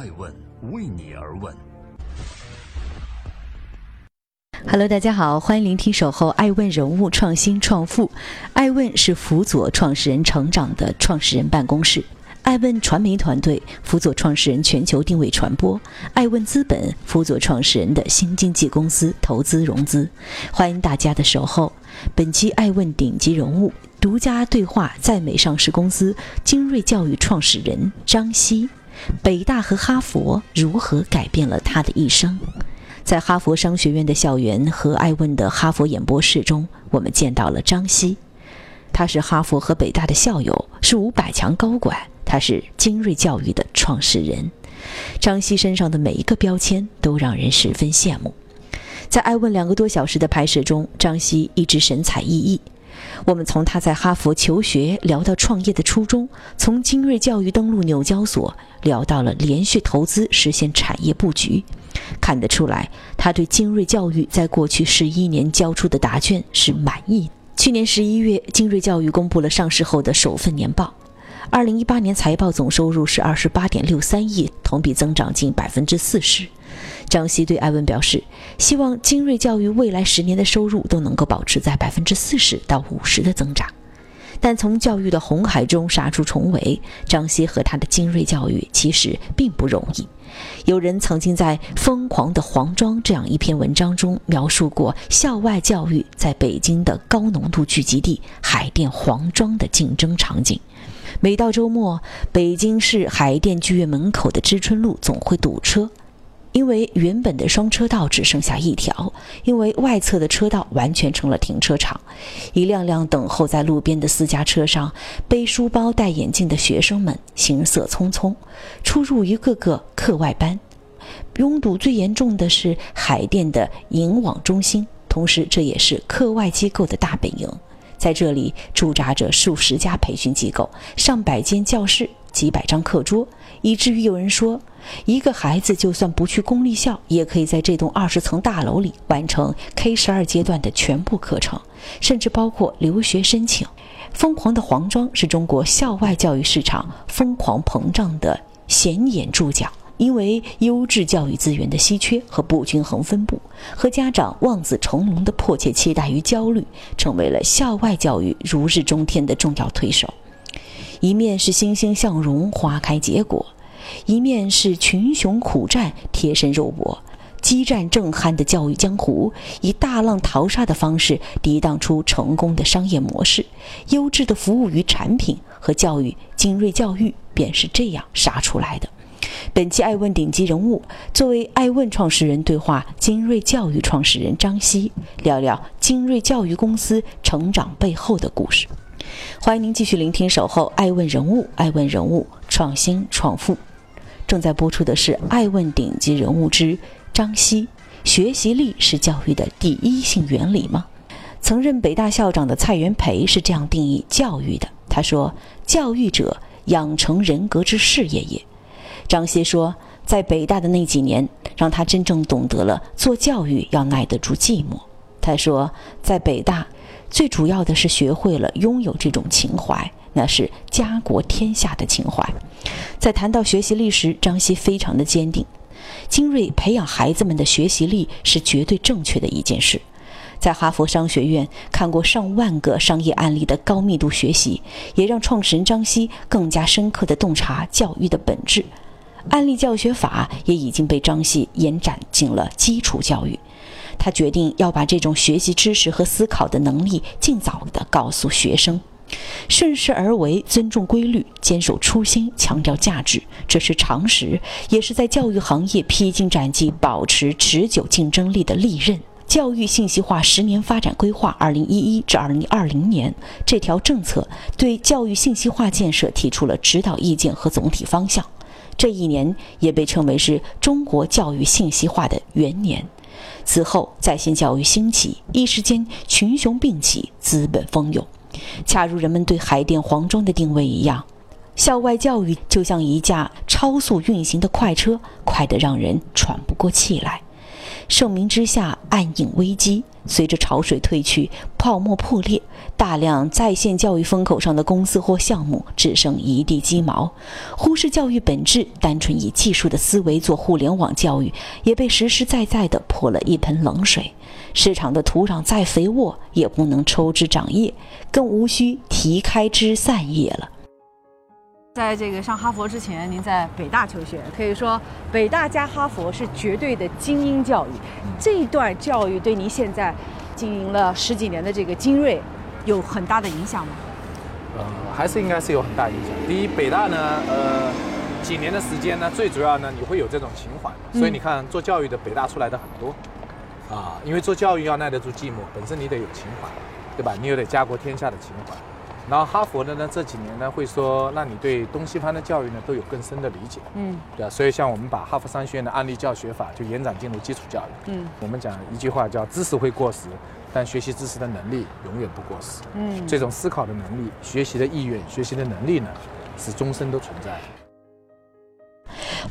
爱问为你而问。Hello，大家好，欢迎聆听《守候爱问人物创新创富》。爱问是辅佐创始人成长的创始人办公室。爱问传媒团队辅佐创始人全球定位传播。爱问资本辅佐创始人的新经济公司投资融资。欢迎大家的守候。本期爱问顶级人物独家对话在美上市公司精锐教育创始人张希。北大和哈佛如何改变了他的一生？在哈佛商学院的校园和爱问的哈佛演播室中，我们见到了张希。他是哈佛和北大的校友，是五百强高管，他是精锐教育的创始人。张希身上的每一个标签都让人十分羡慕。在爱问两个多小时的拍摄中，张希一直神采奕奕。我们从他在哈佛求学聊到创业的初衷，从精锐教育登陆纽交所聊到了连续投资实现产业布局，看得出来他对精锐教育在过去十一年交出的答卷是满意。去年十一月，精锐教育公布了上市后的首份年报，二零一八年财报总收入是二十八点六三亿，同比增长近百分之四十。张希对艾文表示，希望精锐教育未来十年的收入都能够保持在百分之四十到五十的增长。但从教育的红海中杀出重围，张希和他的精锐教育其实并不容易。有人曾经在《疯狂的黄庄》这样一篇文章中描述过校外教育在北京的高浓度聚集地海淀黄庄的竞争场景。每到周末，北京市海淀剧院门口的知春路总会堵车。因为原本的双车道只剩下一条，因为外侧的车道完全成了停车场，一辆辆等候在路边的私家车上，背书包、戴眼镜的学生们行色匆匆，出入一个个课外班。拥堵最严重的是海淀的银网中心，同时这也是课外机构的大本营，在这里驻扎着数十家培训机构，上百间教室。几百张课桌，以至于有人说，一个孩子就算不去公立校，也可以在这栋二十层大楼里完成 K 十二阶段的全部课程，甚至包括留学申请。疯狂的黄庄是中国校外教育市场疯狂膨胀的显眼注脚，因为优质教育资源的稀缺和不均衡分布，和家长望子成龙的迫切期待与焦虑，成为了校外教育如日中天的重要推手。一面是欣欣向荣、花开结果，一面是群雄苦战、贴身肉搏、激战正酣的教育江湖，以大浪淘沙的方式涤荡出成功的商业模式、优质的服务与产品和教育精锐教育，便是这样杀出来的。本期爱问顶级人物，作为爱问创始人对话精锐教育创始人张希，聊聊精锐教育公司成长背后的故事。欢迎您继续聆听《守候爱问人物》，爱问人物创新创富。正在播出的是《爱问顶级人物之张希》。学习力是教育的第一性原理吗？曾任北大校长的蔡元培是这样定义教育的。他说：“教育者，养成人格之事业也。”张希说，在北大的那几年，让他真正懂得了做教育要耐得住寂寞。他说，在北大。最主要的是学会了拥有这种情怀，那是家国天下的情怀。在谈到学习力时，张希非常的坚定。精锐培养孩子们的学习力是绝对正确的一件事。在哈佛商学院看过上万个商业案例的高密度学习，也让创始人张希更加深刻地洞察教育的本质。案例教学法也已经被张系延展进了基础教育。他决定要把这种学习知识和思考的能力尽早地告诉学生，顺势而为，尊重规律，坚守初心，强调价值，这是常识，也是在教育行业披荆斩棘、保持持久竞争力的利刃。教育信息化十年发展规划（二零一一至二零二零年）这条政策对教育信息化建设提出了指导意见和总体方向。这一年也被称为是中国教育信息化的元年。此后，在线教育兴起，一时间群雄并起，资本蜂涌。恰如人们对海淀黄庄的定位一样，校外教育就像一架超速运行的快车，快得让人喘不过气来。盛名之下，暗影危机。随着潮水退去，泡沫破裂，大量在线教育风口上的公司或项目只剩一地鸡毛。忽视教育本质，单纯以技术的思维做互联网教育，也被实实在在地泼了一盆冷水。市场的土壤再肥沃，也不能抽枝长叶，更无需提开枝散叶了。在这个上哈佛之前，您在北大求学，可以说北大加哈佛是绝对的精英教育。这一段教育对您现在经营了十几年的这个精锐有很大的影响吗？呃，还是应该是有很大影响。第一，北大呢，呃，几年的时间呢，最主要呢，你会有这种情怀，所以你看做教育的北大出来的很多啊，因为做教育要耐得住寂寞，本身你得有情怀，对吧？你又得家国天下的情怀。然后哈佛的呢，这几年呢会说，让你对东西方的教育呢都有更深的理解，嗯，对啊，所以像我们把哈佛商学院的案例教学法就延展进入基础教育，嗯，我们讲一句话叫知识会过时，但学习知识的能力永远不过时，嗯，这种思考的能力、学习的意愿、学习的能力呢，是终身都存在。的。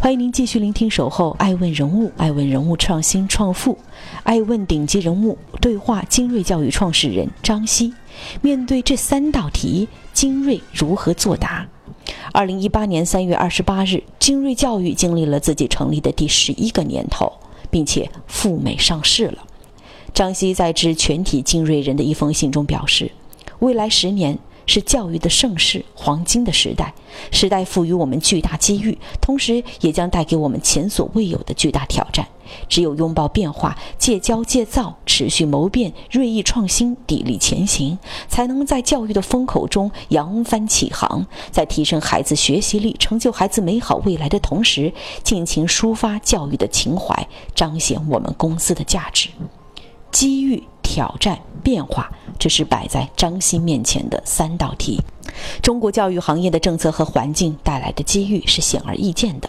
欢迎您继续聆听《守候爱问人物》，爱问人物创新创富，爱问顶级人物对话精锐教育创始人张希。面对这三道题，精锐如何作答？二零一八年三月二十八日，精锐教育经历了自己成立的第十一个年头，并且赴美上市了。张希在致全体精锐人的一封信中表示，未来十年。是教育的盛世，黄金的时代。时代赋予我们巨大机遇，同时也将带给我们前所未有的巨大挑战。只有拥抱变化，戒骄戒躁，持续谋变，锐意创新，砥砺前行，才能在教育的风口中扬帆起航。在提升孩子学习力、成就孩子美好未来的同时，尽情抒发教育的情怀，彰显我们公司的价值。机遇。挑战变化，这是摆在张欣面前的三道题。中国教育行业的政策和环境带来的机遇是显而易见的。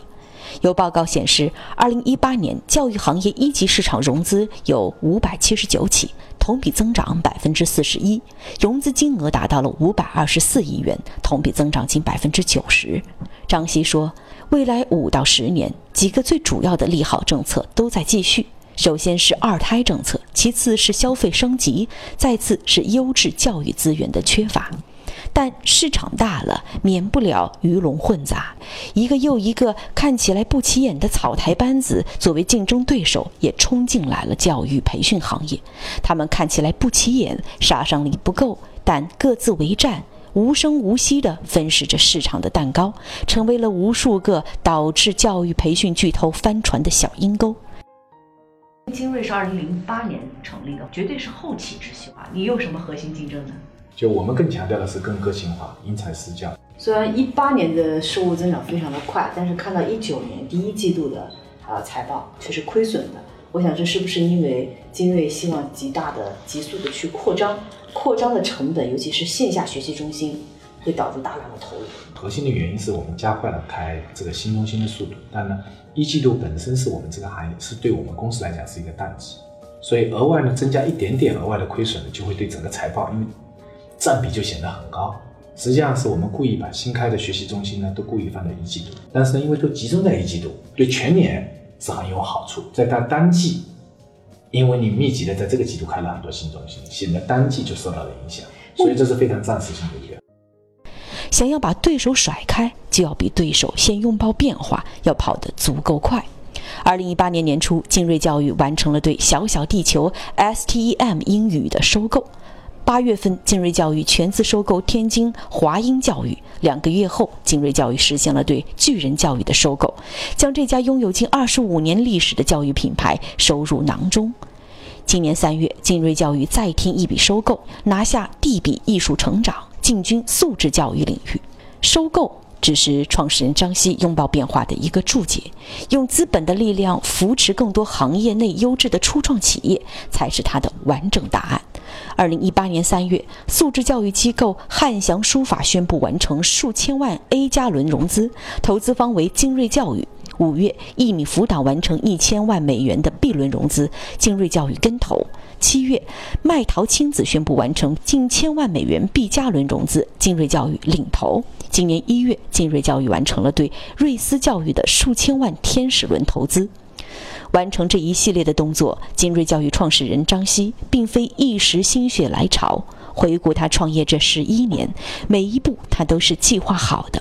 有报告显示，二零一八年教育行业一级市场融资有五百七十九起，同比增长百分之四十一，融资金额达到了五百二十四亿元，同比增长近百分之九十。张希说，未来五到十年，几个最主要的利好政策都在继续。首先是二胎政策，其次是消费升级，再次是优质教育资源的缺乏。但市场大了，免不了鱼龙混杂，一个又一个看起来不起眼的草台班子，作为竞争对手也冲进来了教育培训行业。他们看起来不起眼，杀伤力不够，但各自为战，无声无息地分食着市场的蛋糕，成为了无数个导致教育培训巨头翻船的小阴沟。精锐是二零零八年成立的，绝对是后起之秀啊！你有什么核心竞争呢？就我们更强调的是更个性化、因材施教。虽然一八年的收入增长非常的快，但是看到一九年第一季度的啊财报却是亏损的。我想这是不是因为精锐希望极大的、急速的去扩张，扩张的成本，尤其是线下学习中心，会导致大量的投入。核心的原因是我们加快了开这个新中心的速度，但呢。一季度本身是我们这个行业是对我们公司来讲是一个淡季，所以额外呢增加一点点额外的亏损呢，就会对整个财报因为占比就显得很高。实际上是我们故意把新开的学习中心呢都故意放在一季度，但是呢因为都集中在一季度，对全年是很有好处。在它单季，因为你密集的在这个季度开了很多新中心，显得单季就受到了影响，所以这是非常暂时性的一个。想要把对手甩开，就要比对手先拥抱变化，要跑得足够快。二零一八年年初，精锐教育完成了对小小地球 STEM 英语的收购。八月份，精锐教育全资收购天津华英教育。两个月后，精锐教育实现了对巨人教育的收购，将这家拥有近二十五年历史的教育品牌收入囊中。今年三月，精锐教育再添一笔收购，拿下地比艺术成长。进军素质教育领域，收购只是创始人张希拥抱变化的一个注解。用资本的力量扶持更多行业内优质的初创企业，才是他的完整答案。二零一八年三月，素质教育机构汉翔书法宣布完成数千万 A 加轮融资，投资方为精锐教育。五月，一米辅导完成一千万美元的 B 轮融资，精锐教育跟投。七月，麦淘亲子宣布完成近千万美元 B 加轮融资，精锐教育领投。今年一月，精锐教育完成了对瑞思教育的数千万天使轮投资。完成这一系列的动作，金瑞教育创始人张希并非一时心血来潮。回顾他创业这十一年，每一步他都是计划好的。